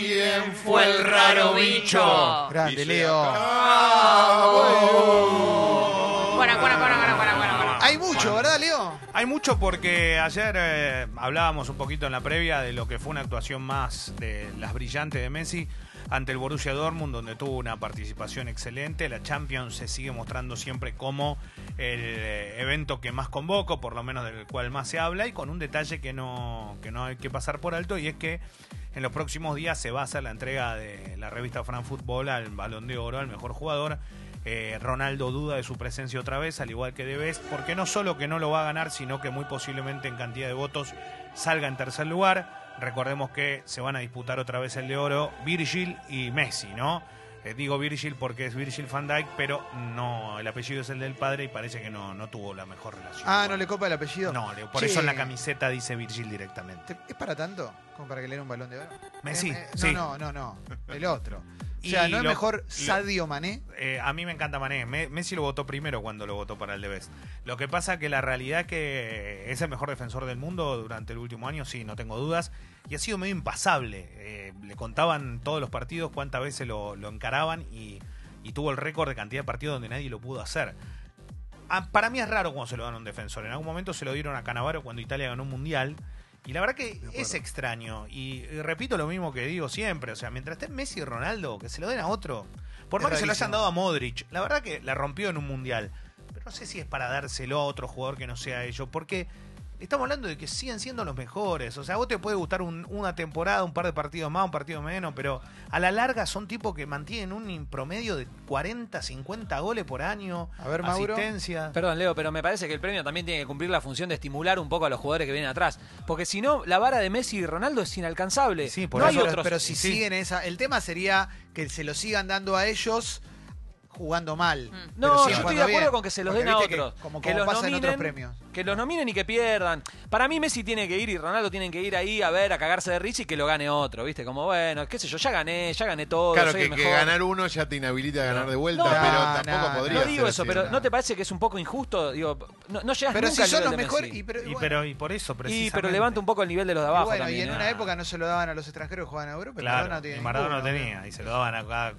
¿Quién fue el raro bicho? Grande, Leo. Bueno, bueno, bueno, bueno, bueno, bueno, bueno. Hay mucho, ¿verdad, Leo? Hay mucho porque ayer eh, hablábamos un poquito en la previa de lo que fue una actuación más de las brillantes de Messi ante el Borussia Dortmund, donde tuvo una participación excelente. La Champions se sigue mostrando siempre como el eh, evento que más convoco, por lo menos del cual más se habla, y con un detalle que no, que no hay que pasar por alto, y es que en los próximos días se va a hacer la entrega de la revista Fran Fútbol al Balón de Oro, al mejor jugador. Eh, Ronaldo duda de su presencia otra vez, al igual que Debes, porque no solo que no lo va a ganar, sino que muy posiblemente en cantidad de votos salga en tercer lugar. Recordemos que se van a disputar otra vez el de oro Virgil y Messi, ¿no? Eh, digo Virgil porque es Virgil van Dijk, pero no, el apellido es el del padre y parece que no, no tuvo la mejor relación. Ah, ¿no le copa el apellido? No, le- por Che, eso en la camiseta dice Virgil directamente. ¿te- ¿Es para tanto? ¿Como para que le den un balón de oro? Messi, Eh, eh, sí. No, no, no, no. El otro. O sea, ¿no es lo- mejor lo- Sadio Mané? Eh, a mí me encanta Mané. Me- Messi lo votó primero cuando lo votó para el de Best. Lo que pasa que la realidad es que es el mejor defensor del mundo durante el último año, sí, no tengo dudas. Y ha sido medio impasable. Eh, le contaban todos los partidos cuántas veces lo, lo encaraban y, y tuvo el récord de cantidad de partidos donde nadie lo pudo hacer. Ah, para mí es raro cuando se lo dan a un defensor. En algún momento se lo dieron a Canavaro cuando Italia ganó un mundial. Y la verdad que es extraño. Y, y repito lo mismo que digo siempre. O sea, mientras esté Messi y Ronaldo, que se lo den a otro. Por Es más que se lo hayan dado a Modric. La verdad que la rompió en un mundial. Pero no sé si es para dárselo a otro jugador que no sea ellos. Porque estamos hablando de que siguen siendo los mejores. O sea, a vos te puede gustar un- una temporada, un par de partidos más, un partido menos. Pero a la larga son tipos que mantienen un promedio de 40, 50 goles por año. A ver, Mauro. Asistencia. Perdón, Leo, pero me parece que el premio también tiene que cumplir la función de estimular un poco a los jugadores que vienen atrás. Porque si no, la vara de Messi y Ronaldo es inalcanzable. Sí, por no eso, hay pero, otros. pero si sí. siguen esa. El tema sería que se lo sigan dando a ellos jugando mal. Mm. No, yo estoy de acuerdo bien. con que se los Porque den a que otros. como, que como los pasa en otros nominen, premios. Que los nominen y que pierdan. Para mí Messi tiene que ir y Ronaldo tienen que ir ahí a ver, a cagarse de risa y que lo gane otro, ¿viste? Como, bueno, qué sé yo, ya gané, ya gané todo, Claro soy que, el que mejor. ganar uno ya te inhabilita a ganar de vuelta, No, pero no, tampoco no, podría No digo ser eso, así. pero no. ¿no te parece que es un poco injusto? Digo, no, no llegas Pero nunca si son nivel los de mejores. Messi. Y, pero, Y, bueno, pero, y por eso, Y, precisamente. pero levanta un poco el nivel de los de y abajo bueno, también. y en una época no se lo daban a los extranjeros que jugaban a Europa. y Claro, Maradona y Maradona no tenía. Y se lo daban a cada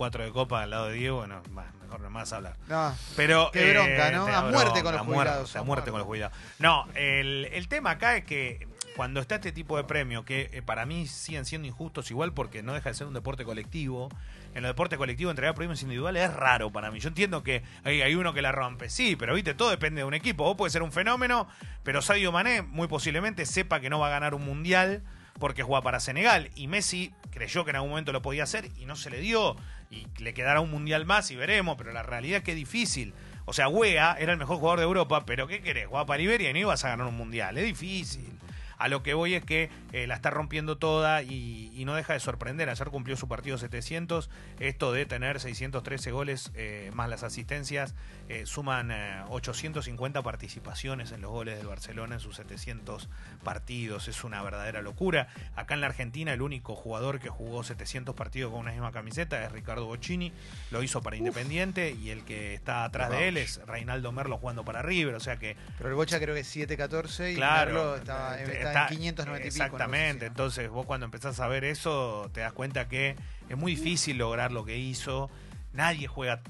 cuatro de copa al lado de Diego. Bueno, más, mejor no más hablar. No. Pero, Qué bronca, ¿no? A muerte con los a jubilados, A a muerte con los jubilados. No, el, el tema acá es que cuando está este tipo de premio, que eh, para mí siguen siendo injustos igual porque no deja de ser un deporte colectivo. En los deportes colectivos entregar premios individuales es raro para mí. Yo entiendo que hay, hay uno que la rompe, sí, pero viste, todo depende de un equipo. Vos puedes ser un fenómeno, pero Sadio Mané muy posiblemente sepa que no va a ganar un mundial porque juega para Senegal. Y Messi creyó que en algún momento lo podía hacer y no se le dio. Y le quedará un mundial más y veremos, pero la realidad es que es difícil. O sea, Wea era el mejor jugador de Europa, pero ¿qué querés? Jugaba para Liberia y no ibas a ganar un mundial. Es difícil. A lo que voy es que eh, la está rompiendo toda y, y no deja de sorprender. Ayer cumplió su partido 700. Esto de tener 613 goles eh, más las asistencias eh, suman eh, 850 participaciones en los goles del Barcelona en sus 700 partidos. Es una verdadera locura. Acá en la Argentina el único jugador que jugó 700 partidos con una misma camiseta es Ricardo Bocchini. Lo hizo para Independiente y el que está atrás de él es Reinaldo Merlo jugando para River. O sea que Pero el Bocha creo que es 7-14 y Claro, Merlo estaba, estaba está- en 590 y pico. Exactamente, entonces vos cuando empezás a ver eso te das cuenta que es muy difícil lograr lo que hizo. Nadie juega.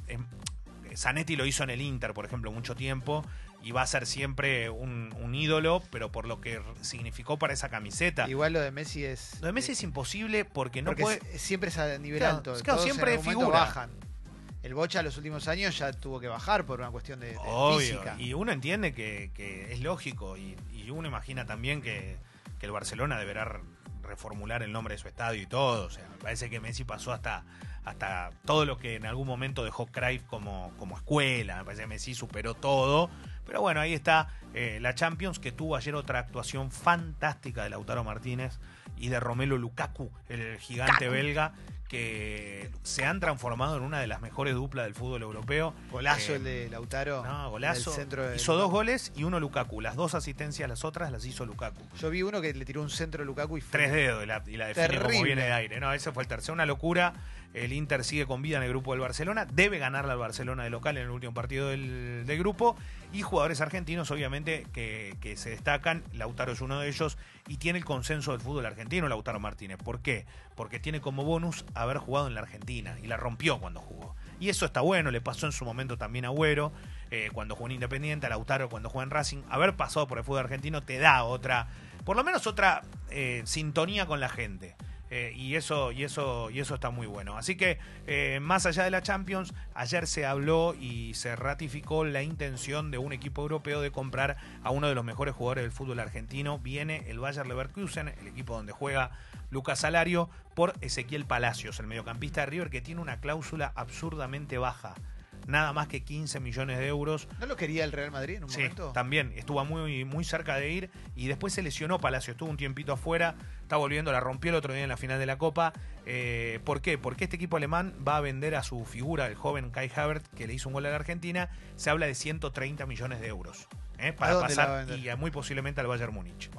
Zanetti lo hizo en el Inter, por ejemplo, mucho tiempo y va a ser siempre un, un ídolo, pero por lo que significó para esa camiseta. Igual lo de Messi es. Lo de Messi es imposible porque no porque puede. siempre es a nivel Claro, alto. claro, Todos siempre en algún figura. bajan. El Bocha los últimos años ya tuvo que bajar por una cuestión de, de Obvio, física. y uno entiende que, que es lógico y, y uno imagina también que, que el Barcelona deberá re- reformular el nombre de su estadio y todo. O sea, me parece que Messi pasó hasta, hasta todo lo que en algún momento dejó Cruyff como, como escuela. Me parece que Messi superó todo. Pero bueno, ahí está eh, la Champions que tuvo ayer otra actuación fantástica de Lautaro Martínez y de Romelo Lukaku, el gigante belga, que se han transformado en una de las mejores duplas del fútbol europeo. Golazo Eh, el de Lautaro. No, golazo. centro hizo dos goles y uno Lukaku. Las dos asistencias, las otras las hizo Lukaku. Yo vi uno que le tiró un centro a Lukaku y fue- Tres dedos y la, y la define como viene de aire. No, ese fue el tercero. Una locura. El Inter sigue con vida en el grupo del Barcelona. Debe ganarle al Barcelona de local en el último partido del, grupo. Y jugadores argentinos, obviamente, que, se destacan. Lautaro es uno de ellos. Y tiene el consenso del fútbol argentino, Lautaro Martínez. ¿Por qué? Porque tiene como bonus haber jugado en la Argentina. Y la rompió cuando jugó. Y eso está bueno. Le pasó en su momento también a Agüero. eh, cuando jugó en Independiente, a Lautaro cuando jugó en Racing. Haber pasado por el fútbol argentino te da otra, por lo menos otra eh, sintonía con la gente. Eh, y eso y eso y eso está muy bueno. Así que eh, más allá de la Champions ayer se habló y se ratificó la intención de un equipo europeo de comprar a uno de los mejores jugadores del fútbol argentino. Viene el Bayer Leverkusen el equipo donde juega Lucas Salario por Ezequiel Palacios el mediocampista de River que tiene una cláusula absurdamente baja nada más que 15 millones de euros ¿No lo quería el Real Madrid en un Sí, momento? también estuvo muy, muy cerca de ir y después se lesionó Palacio, estuvo un tiempito afuera, está volviendo, la rompió el otro día en la final de la Copa. Eh, ¿Por qué? Porque este equipo alemán va a vender a su figura, el joven Kai Havertz, que le hizo un gol a la Argentina, se habla de 130 millones de euros. ¿eh? Para pasar y muy posiblemente al Bayern Múnich,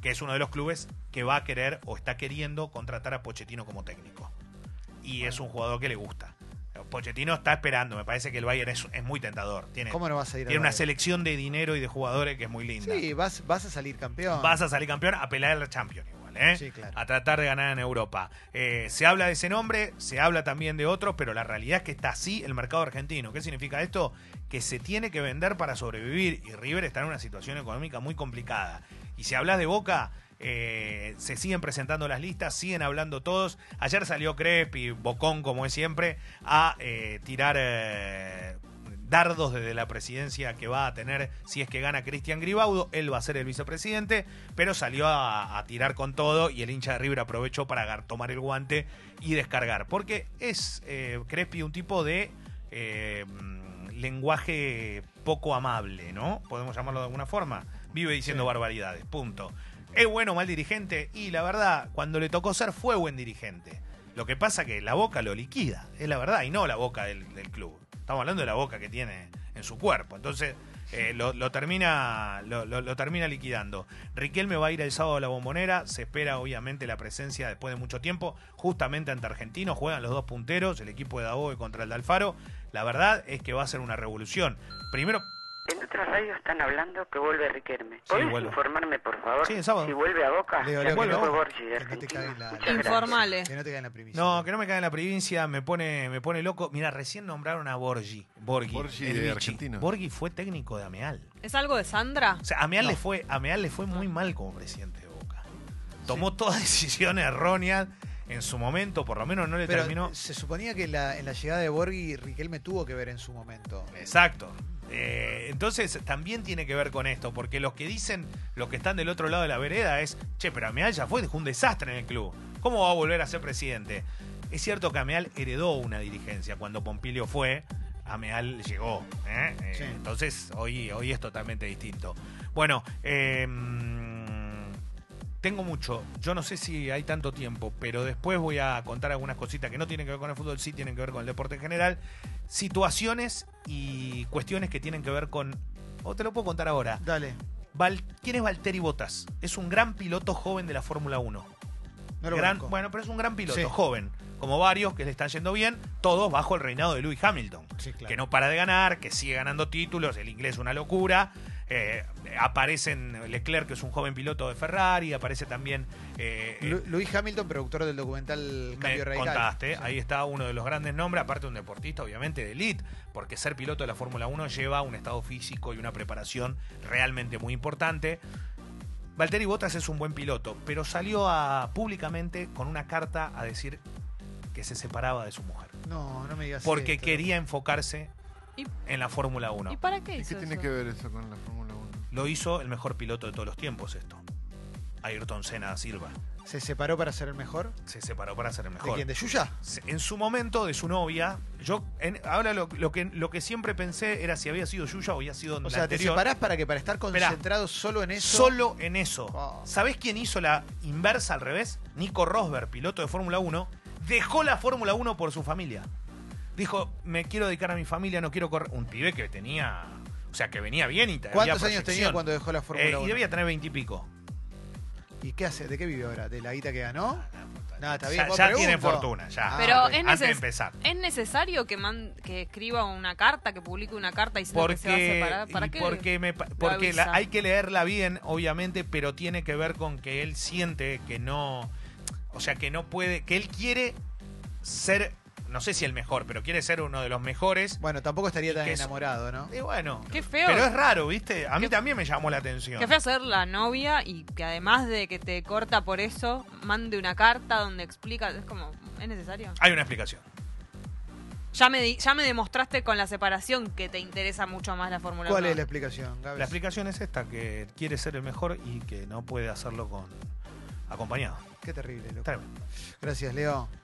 que es uno de los clubes que va a querer o está queriendo contratar a Pochettino como técnico. Y es un jugador que le gusta. Pochettino está esperando, me parece que el Bayern es, es muy tentador. Tiene, ¿Cómo no vas a ir a tiene una selección de dinero y de jugadores que es muy linda. Sí, vas, vas a salir campeón. Vas a salir campeón a pelear la Champions igual, ¿eh? Sí, claro. A tratar de ganar en Europa. Eh, se habla de ese nombre, se habla también de otros, pero la realidad es que está así el mercado argentino. ¿Qué significa esto? Que se tiene que vender para sobrevivir y River está en una situación económica muy complicada. Y si hablas de Boca, eh, se siguen presentando las listas, siguen hablando todos. Ayer salió Crespi, Bocón como es siempre, a eh, tirar eh, dardos desde la presidencia que va a tener si es que gana Cristian Gribaudo. Él va a ser el vicepresidente, pero salió a, a tirar con todo y el hincha de River aprovechó para tomar el guante y descargar. Porque es eh, Crespi un tipo de lenguaje poco amable, ¿no? Podemos llamarlo de alguna forma. Vive diciendo Sí. barbaridades, punto. ¿Es bueno o mal dirigente? Y la verdad, cuando le tocó ser, fue buen dirigente. Lo que pasa que la boca lo liquida, es la verdad, y no la boca del, club. Estamos hablando de la boca que tiene en su cuerpo. Entonces, eh, lo, termina, lo, termina liquidando. Riquelme va a ir el sábado a la bombonera. Se espera, obviamente, la presencia después de mucho tiempo, justamente ante Argentinos. Juegan los dos punteros, el equipo de Daboe contra el de Alfaro. La verdad es que va a ser una revolución. Primero, En otras radios están hablando que vuelve Riquelme. ¿Podés vuelve. informarme, por favor? Sí, el sábado. Si vuelve a Boca. Leo, Leo, vuelve que no- Borgi de que no te Argentina. caiga la- gracias. Informale. Que no te caen la primicia. No, que no me cae en la provincia, me pone, me pone loco. Mira, recién nombraron a Borgi. Borghi, Borghi el de Vichy. Argentino. Borghi fue técnico de Ameal. ¿Es algo de Sandra? O sea, Ameal, No. le fue, Ameal le fue muy mal como presidente de Boca. Tomó todas decisiones erróneas en su momento, por lo menos no le Pero terminó. se suponía que la- en la llegada de Borghi, Riquelme tuvo que ver en su momento. Exacto. Eh, entonces también tiene que ver con esto, porque los que dicen, los que están del otro lado de la vereda es, che, pero Ameal ya fue, dejó un desastre en el club. ¿Cómo va a volver a ser presidente? Es cierto que Ameal heredó una dirigencia. Cuando Pompilio fue, Ameal llegó. ¿eh? Eh. Entonces hoy, hoy es totalmente distinto. Bueno, eh, tengo mucho. Yo no sé si hay tanto tiempo, pero después voy a contar algunas cositas que no tienen que ver con el fútbol, sí tienen que ver con el deporte en general. Situaciones y cuestiones que tienen que ver con. O te lo puedo contar ahora. Dale, Val- ¿Quién es Valtteri Bottas? Es un gran piloto joven de la Fórmula 1. no lo Gran- conozco. bueno, pero es un gran piloto, Sí. joven. Como varios que le están yendo bien, todos bajo el reinado de Lewis Hamilton. Sí, claro. Que no para de ganar, que sigue ganando títulos, el inglés es una locura. Eh, aparecen Leclerc, que es un joven piloto de Ferrari, aparece también eh, Lu- Luis Hamilton, productor del documental me Cambio Radical. contaste, ahí está uno de los grandes nombres, aparte un deportista obviamente de elite, porque ser piloto de la Fórmula 1 lleva un estado físico y una preparación realmente muy importante. Valtteri Bottas es un buen piloto, pero salió a, públicamente con una carta a decir que se separaba de su mujer, No, no me digas porque esto. quería enfocarse ¿Y, en la Fórmula 1. ¿y para qué ¿Y hizo qué tiene eso? que ver eso con la Fórmula 1? Lo hizo el mejor piloto de todos los tiempos esto. Ayrton Senna da Silva. ¿Se separó para ser el mejor? Se separó para ser el ¿De mejor. quién? ¿De Yuya? en su momento de su novia, yo en- ahora lo, lo que lo que siempre pensé era si había sido Yuya o había sido O la sea, te anterior. separás para que para estar Esperá. concentrado solo en eso. Solo en eso. Oh. ¿Sabés quién hizo la inversa al revés? Nico Rosberg, piloto de Fórmula 1, dejó la Fórmula 1 por su familia. Dijo, me quiero dedicar a mi familia, no quiero correr. Un pibe que tenía, sea, que venía bien y había ¿Cuántos años tenía cuando dejó la Eh, Fórmula y 1? debía tener veintipico. ¿Y qué hace? ¿De qué vive ahora? ¿De la guita que ganó? Nada, está bien. Ya, tiene fortuna, ya. Ah, Pero es, Antes de empezar. ¿es necesario que, man- que escriba una carta, que publique una carta diciendo que se va a Porque, separar? ¿Para y qué? porque, me porque la- hay que leerla bien, obviamente, pero tiene que ver con que él siente que no, o sea, que no puede, que él quiere ser, no sé si el mejor, pero quiere ser uno de los mejores. Bueno, tampoco estaría tan es- enamorado, ¿no? Y bueno, Qué feo. pero es raro, ¿viste? A mí Qué- también me llamó la atención. Que fue a ser la novia y que además de que te corta por eso, mande una carta donde explica. Es como, ¿es necesario? Hay una explicación. Ya me, di- ya me demostraste con la separación que te interesa mucho más la Fórmula 1. ¿Cuál es la explicación, Gaby? La explicación es esta, que quiere ser el mejor y que no puede hacerlo con acompañado. Qué terrible, loco. Gracias, Leo.